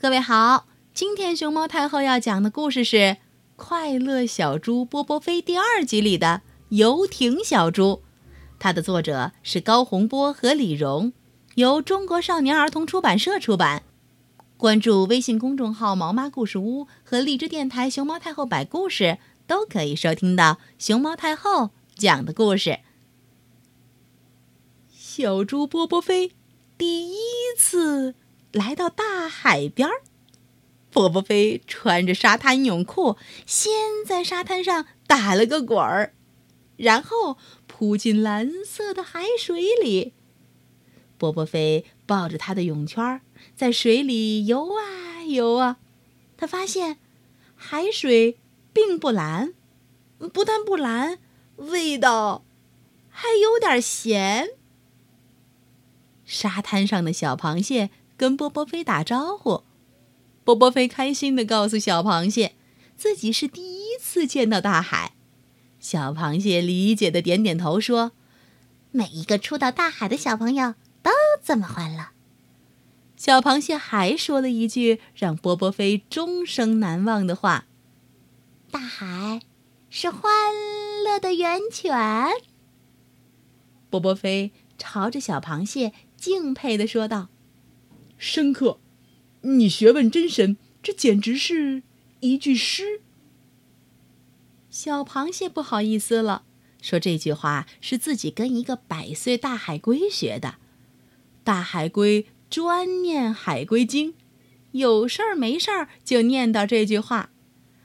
各位好，今天熊猫太后要讲的故事是《快乐小猪波波飞》第二集里的游艇小猪。它的作者是高洪波和李荣，由中国少年儿童出版社出版。关注微信公众号“毛妈故事屋”和荔枝电台“熊猫太后摆故事”，都可以收听到熊猫太后讲的故事。小猪波波飞第一次。来到大海边儿，波波飞穿着沙滩泳裤，先在沙滩上打了个滚儿，然后扑进蓝色的海水里。波波飞抱着他的泳圈，在水里游啊游啊，他发现海水并不蓝，不但不蓝，味道还有点咸。沙滩上的小螃蟹。跟波波飞打招呼，波波飞开心地告诉小螃蟹，自己是第一次见到大海。小螃蟹理解的点点头，说：“每一个初到大海的小朋友都这么欢乐。”小螃蟹还说了一句让波波飞终生难忘的话：“大海是欢乐的源泉。”波波飞朝着小螃蟹敬佩的说道。深刻，你学问真深，这简直是一句诗。小螃蟹不好意思了，说这句话是自己跟一个百岁大海龟学的。大海龟专念《海龟经》，有事儿没事儿就念叨这句话。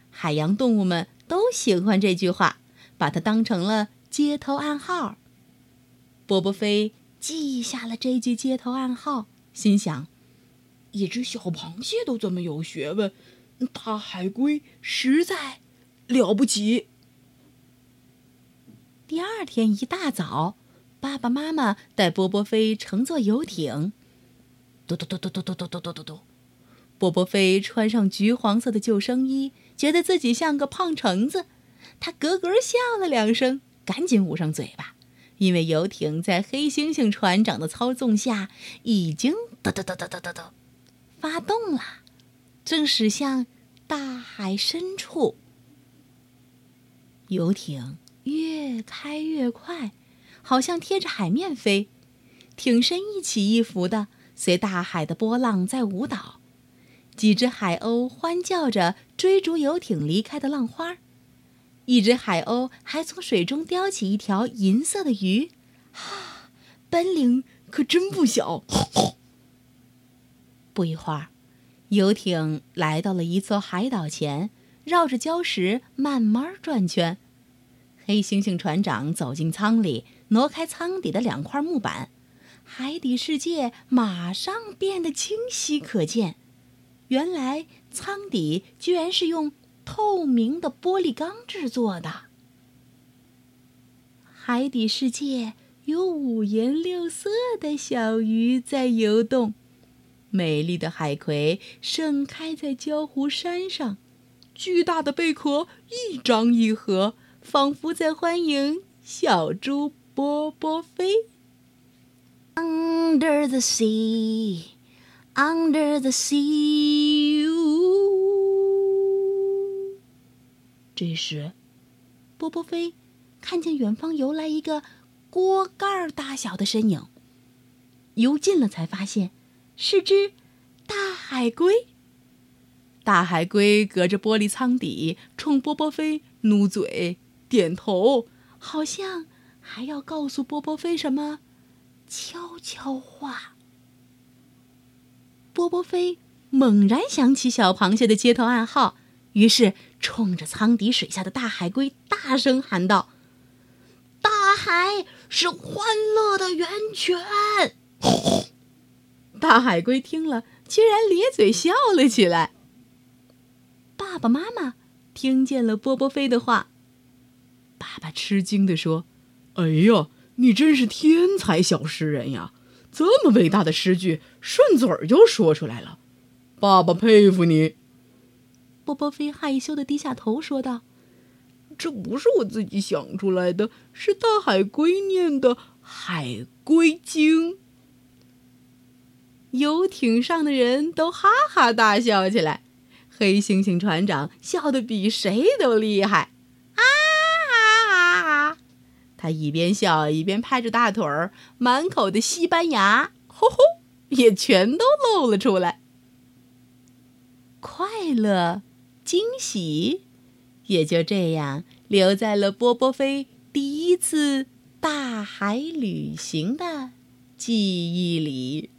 海洋动物们都喜欢这句话，把它当成了街头暗号。波波飞记下了这句街头暗号，心想。一只小螃蟹都这么有学问，大海龟实在了不起。第二天一大早，爸爸妈妈带波波飞乘坐游艇，嘟嘟嘟嘟嘟嘟嘟嘟嘟嘟。波波飞穿上橘黄色的救生衣，觉得自己像个胖橙子。他咯咯笑了两声，赶紧捂上嘴巴，因为游艇在黑猩猩船长的操纵下已经嘟嘟嘟嘟嘟嘟嘟。发动了，正驶向大海深处。游艇越开越快，好像贴着海面飞，艇身一起一伏的，随大海的波浪在舞蹈。几只海鸥欢叫着追逐游艇离开的浪花，一只海鸥还从水中叼起一条银色的鱼，哈，本领可真不小。不一会儿，游艇来到了一座海岛前，绕着礁石慢慢转圈。黑猩猩船长走进舱里，挪开舱底的两块木板，海底世界马上变得清晰可见。原来舱底居然是用透明的玻璃钢制作的。海底世界有五颜六色的小鱼在游动。美丽的海葵盛开在礁湖山上，巨大的贝壳一张一合，仿佛在欢迎小猪波波飞。Under the sea, under the sea。这时，波波飞看见远方游来一个锅盖大小的身影，游近了才发现。是只大海龟。大海龟隔着玻璃舱底，冲波波飞努嘴、点头，好像还要告诉波波飞什么悄悄话。波波飞猛然想起小螃蟹的接头暗号，于是冲着舱底水下的大海龟大声喊道：“大海是欢乐的源泉。”大海龟听了，居然咧嘴笑了起来。爸爸妈妈听见了波波飞的话，爸爸吃惊地说：“哎呀，你真是天才小诗人呀！这么伟大的诗句，顺嘴儿就说出来了，爸爸佩服你。”波波飞害羞地低下头说道：“这不是我自己想出来的，是大海龟念的《海龟经》。”游艇上的人都哈哈大笑起来。黑猩猩船长笑得比谁都厉害，啊啊啊！他一边笑一边拍着大腿儿，满口的西班牙，吼吼，也全都露了出来。快乐、惊喜，也就这样留在了波波飞第一次大海旅行的记忆里。